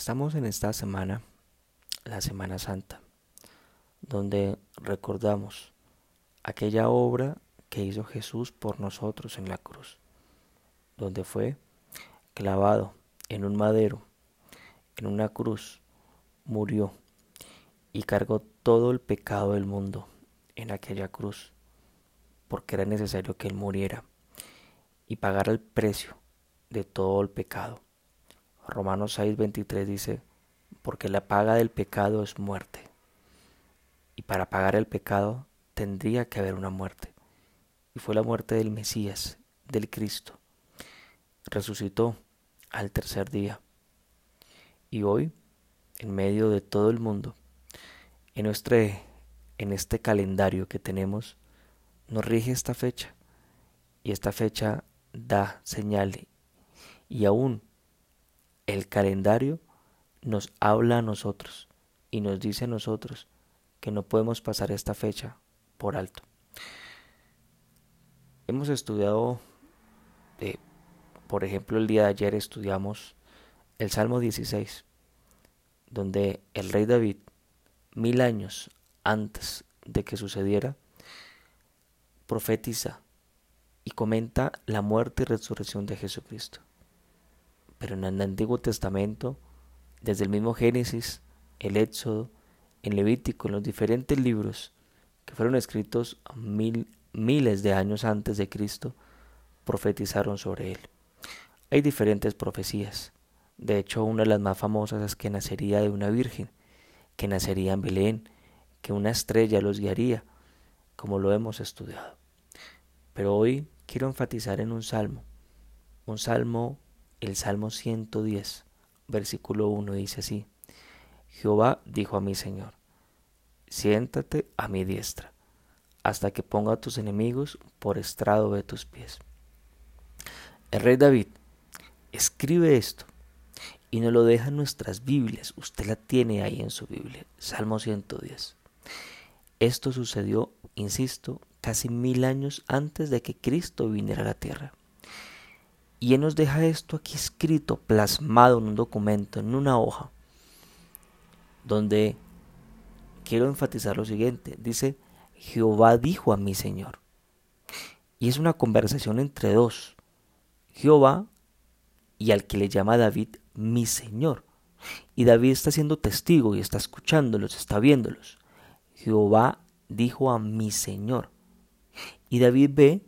Estamos en esta semana, la Semana Santa, donde recordamos aquella obra que hizo Jesús por nosotros en la cruz, donde fue clavado en un madero, en una cruz, murió y cargó todo el pecado del mundo en aquella cruz, porque era necesario que Él muriera y pagara el precio de todo el pecado Romanos 6:23 dice, porque la paga del pecado es muerte. Y para pagar el pecado tendría que haber una muerte. Y fue la muerte del Mesías, del Cristo. Resucitó al tercer día. Y hoy, en medio de todo el mundo, en, nuestro, en este calendario que tenemos, nos rige esta fecha. Y esta fecha da señal. Y aún el calendario nos habla a nosotros y nos dice a nosotros que no podemos pasar esta fecha por alto. Hemos estudiado, por ejemplo, el día de ayer estudiamos el Salmo 16, donde el rey David, mil años antes de que sucediera, profetiza y comenta la muerte y resurrección de Jesucristo pero en el Antiguo Testamento, desde el mismo Génesis, el Éxodo, en Levítico, en los diferentes libros que fueron escritos mil, miles de años antes de Cristo, profetizaron sobre él. Hay diferentes profecías. De hecho, una de las más famosas es que nacería de una virgen, que nacería en Belén, que una estrella los guiaría, como lo hemos estudiado. Pero hoy quiero enfatizar en un salmo, un salmo el Salmo 110, versículo 1 dice así, Jehová dijo a mi Señor, siéntate a mi diestra, hasta que ponga a tus enemigos por estrado de tus pies. El rey David escribe esto y no lo deja en nuestras Biblias, usted la tiene ahí en su Biblia, Salmo 110. Esto sucedió, insisto, casi mil años antes de que Cristo viniera a la tierra. Y Él nos deja esto aquí escrito, plasmado en un documento, en una hoja, donde quiero enfatizar lo siguiente. Dice, Jehová dijo a mi Señor. Y es una conversación entre dos. Jehová y al que le llama David mi Señor. Y David está siendo testigo y está escuchándolos, está viéndolos. Jehová dijo a mi Señor. Y David ve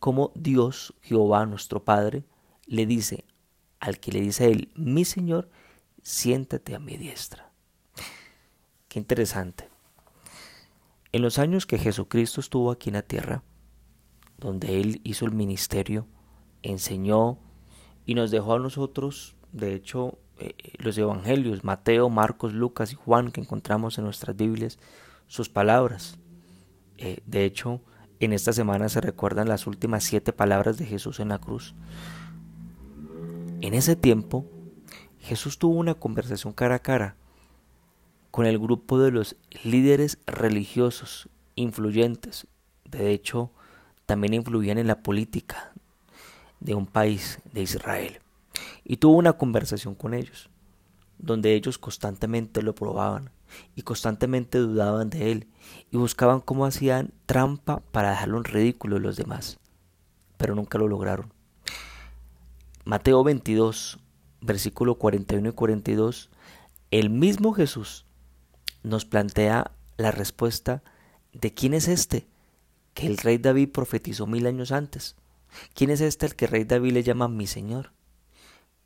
cómo Dios, Jehová nuestro Padre, le dice al que le dice a él, mi Señor, siéntate a mi diestra. Qué interesante. En los años que Jesucristo estuvo aquí en la tierra, donde Él hizo el ministerio, enseñó y nos dejó a nosotros, de hecho, eh, los evangelios, Mateo, Marcos, Lucas y Juan que encontramos en nuestras Biblias, sus palabras. Eh, de hecho, en esta semana se recuerdan las últimas siete palabras de Jesús en la cruz. En ese tiempo, Jesús tuvo una conversación cara a cara con el grupo de los líderes religiosos influyentes. De hecho, también influían en la política de un país, de Israel. Y tuvo una conversación con ellos, donde ellos constantemente lo probaban y constantemente dudaban de él y buscaban cómo hacían trampa para dejarlo en ridículo de los demás, pero nunca lo lograron. Mateo 22, versículo 41 y 42, el mismo Jesús nos plantea la respuesta de quién es este que el rey David profetizó mil años antes. ¿Quién es este el que el rey David le llama mi Señor?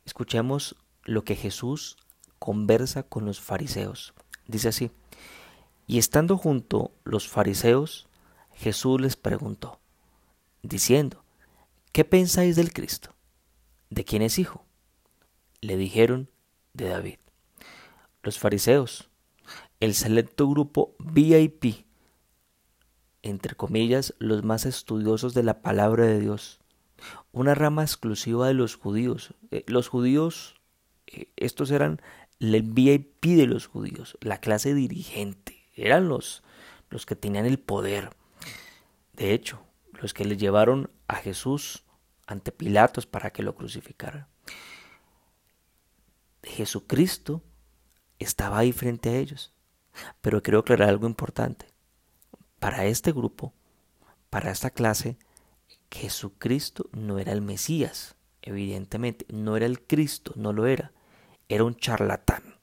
Escuchemos lo que Jesús conversa con los fariseos. Dice así, y estando junto los fariseos, Jesús les preguntó, diciendo, ¿qué pensáis del Cristo? ¿De quién es hijo? Le dijeron, de David. Los fariseos, el selecto grupo VIP, entre comillas, los más estudiosos de la palabra de Dios, una rama exclusiva de los judíos. Eh, los judíos, eh, estos eran el VIP de los judíos, la clase dirigente, eran los, los que tenían el poder. De hecho, los que le llevaron a Jesús ante Pilatos para que lo crucificara. Jesucristo estaba ahí frente a ellos. Pero quiero aclarar algo importante. Para este grupo, para esta clase, Jesucristo no era el Mesías, evidentemente, no era el Cristo, no lo era, era un charlatán,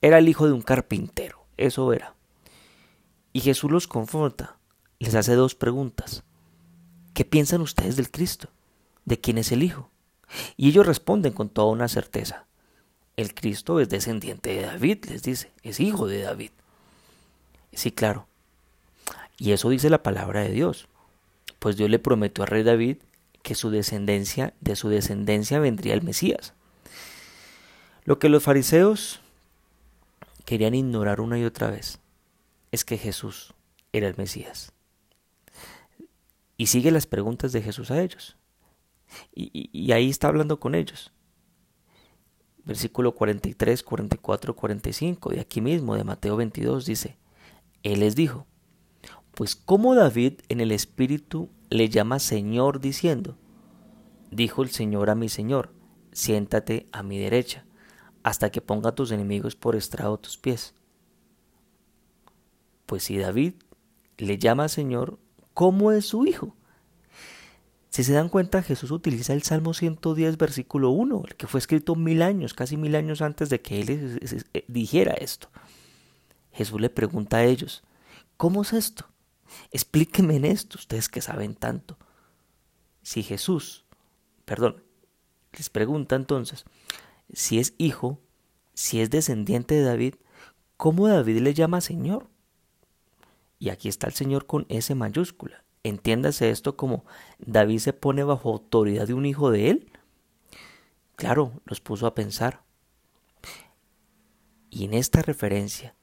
era el hijo de un carpintero, eso era. Y Jesús los confronta, les hace dos preguntas. ¿Qué piensan ustedes del Cristo? ¿De quién es el Hijo? Y ellos responden con toda una certeza. El Cristo es descendiente de David, les dice, es hijo de David. Sí, claro. Y eso dice la palabra de Dios. Pues Dios le prometió al rey David que su descendencia, de su descendencia vendría el Mesías. Lo que los fariseos querían ignorar una y otra vez es que Jesús era el Mesías. Y sigue las preguntas de Jesús a ellos. Y, ahí está hablando con ellos. Versículo 43, 44, 45 de aquí mismo de Mateo 22 dice, Él les dijo, pues como David en el Espíritu le llama Señor diciendo, dijo el Señor a mi Señor, siéntate a mi derecha, hasta que ponga a tus enemigos por estrado tus pies. Pues si David le llama Señor, ¿cómo es su hijo? Si se dan cuenta, Jesús utiliza el Salmo 110, versículo 1, el que fue escrito mil años, casi mil años antes de que él eh, dijera esto. Jesús le pregunta a ellos, ¿cómo es esto? Explíquenme en esto, ustedes que saben tanto. Si Jesús, perdón, les pregunta entonces, si es hijo, si es descendiente de David, ¿cómo David le llama Señor? Y aquí está el Señor con S mayúscula. Entiéndase esto como David se pone bajo autoridad de un hijo de él. Claro, los puso a pensar. Y en esta referencia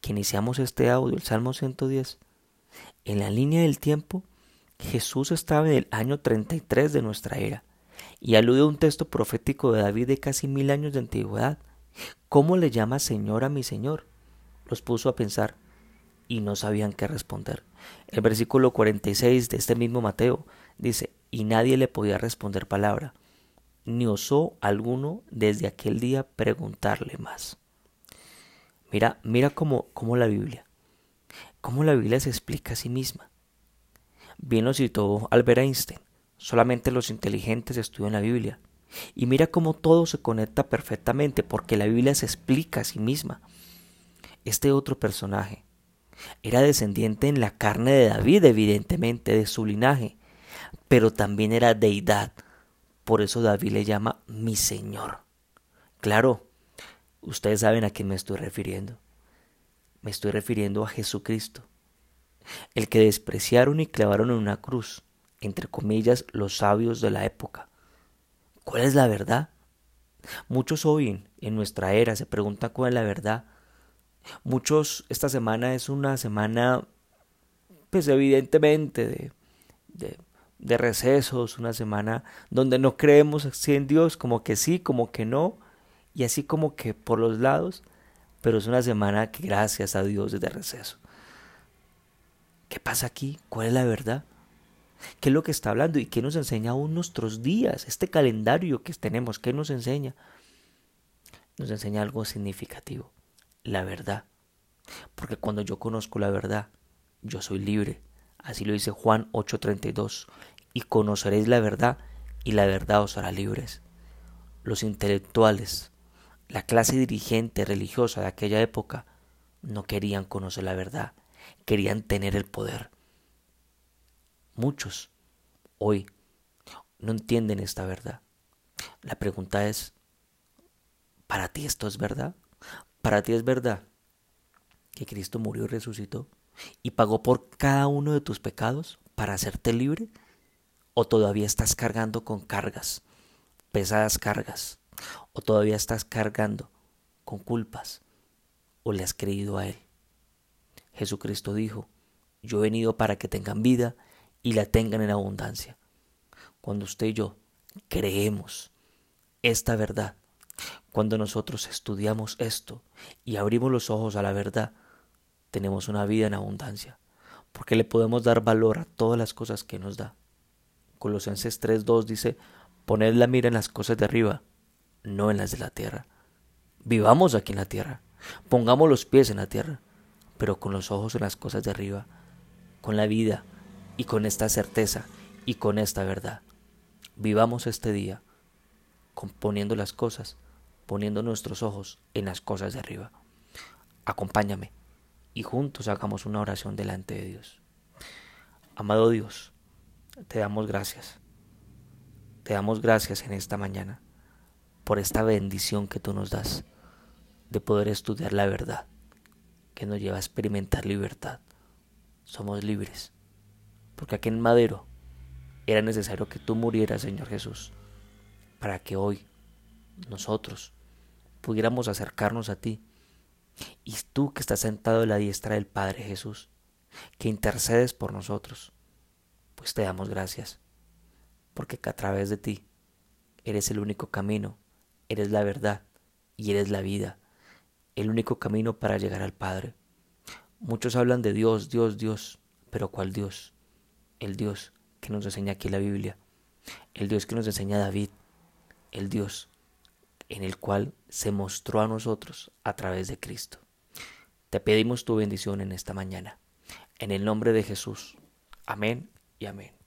que iniciamos este audio, el Salmo 110, en la línea del tiempo, Jesús estaba en el año 33 de nuestra era y alude a un texto profético de David de casi mil años de antigüedad. ¿Cómo le llama Señor a mi Señor? Los puso a pensar y no sabían qué responder. El versículo 46 de este mismo Mateo dice, y nadie le podía responder palabra, ni osó alguno desde aquel día preguntarle más. Mira, mira cómo, cómo la Biblia, cómo la Biblia se explica a sí misma. Bien lo citó Albert Einstein, solamente los inteligentes estudian la Biblia. Y mira cómo todo se conecta perfectamente, porque la Biblia se explica a sí misma. Este otro personaje, era descendiente en la carne de David, evidentemente, de su linaje, pero también era deidad. Por eso David le llama mi Señor. Claro, ustedes saben a quién me estoy refiriendo. Me estoy refiriendo a Jesucristo, el que despreciaron y clavaron en una cruz, entre comillas, los sabios de la época. ¿Cuál es la verdad? Muchos hoy en nuestra era se preguntan cuál es la verdad Muchos, esta semana es una semana, pues evidentemente, de, de, recesos, una semana donde no creemos así en Dios, como que sí, como que no, y así como que por los lados, pero es una semana que gracias a Dios es de receso. ¿Qué pasa aquí? ¿Cuál es la verdad? ¿Qué es lo que está hablando y qué nos enseña aún nuestros días? Este calendario que tenemos, ¿qué nos enseña? Nos enseña algo significativo la verdad. Porque cuando yo conozco la verdad, yo soy libre. Así lo dice Juan 8:32. Y conoceréis la verdad y la verdad os hará libres. Los intelectuales, la clase dirigente religiosa de aquella época, no querían conocer la verdad, querían tener el poder. Muchos hoy no entienden esta verdad. La pregunta es, ¿para ti esto es verdad? ¿Para ti es verdad que Cristo murió y resucitó y pagó por cada uno de tus pecados para hacerte libre? ¿O todavía estás cargando con cargas, pesadas cargas? ¿O todavía estás cargando con culpas? ¿O le has creído a Él? Jesucristo dijo, yo he venido para que tengan vida y la tengan en abundancia. Cuando usted y yo creemos esta verdad, cuando nosotros estudiamos esto y abrimos los ojos a la verdad, tenemos una vida en abundancia, porque le podemos dar valor a todas las cosas que nos da. Colosenses 3.2 dice, poned la mira en las cosas de arriba, no en las de la tierra. Vivamos aquí en la tierra, Pongamos los pies en la tierra, pero con los ojos en las cosas de arriba, con la vida y con esta certeza y con esta verdad. Vivamos este día componiendo las cosas, poniendo nuestros ojos en las cosas de arriba. Acompáñame y juntos hagamos una oración delante de Dios. Amado Dios, te damos gracias. Te damos gracias en esta mañana por esta bendición que tú nos das de poder estudiar la verdad, que nos lleva a experimentar libertad. Somos libres, porque aquí en Madero era necesario que tú murieras, Señor Jesús, para que hoy nosotros pudiéramos acercarnos a ti. Y tú que estás sentado a la diestra del Padre Jesús, que intercedes por nosotros, pues te damos gracias, porque a través de ti eres el único camino, eres la verdad y eres la vida, el único camino para llegar al Padre. Muchos hablan de Dios, Dios, Dios, pero ¿cuál Dios? El Dios que nos enseña aquí la Biblia, el Dios que nos enseña David, el Dios en el cual se mostró a nosotros a través de Cristo. Te pedimos tu bendición en esta mañana. En el nombre de Jesús. Amén y amén.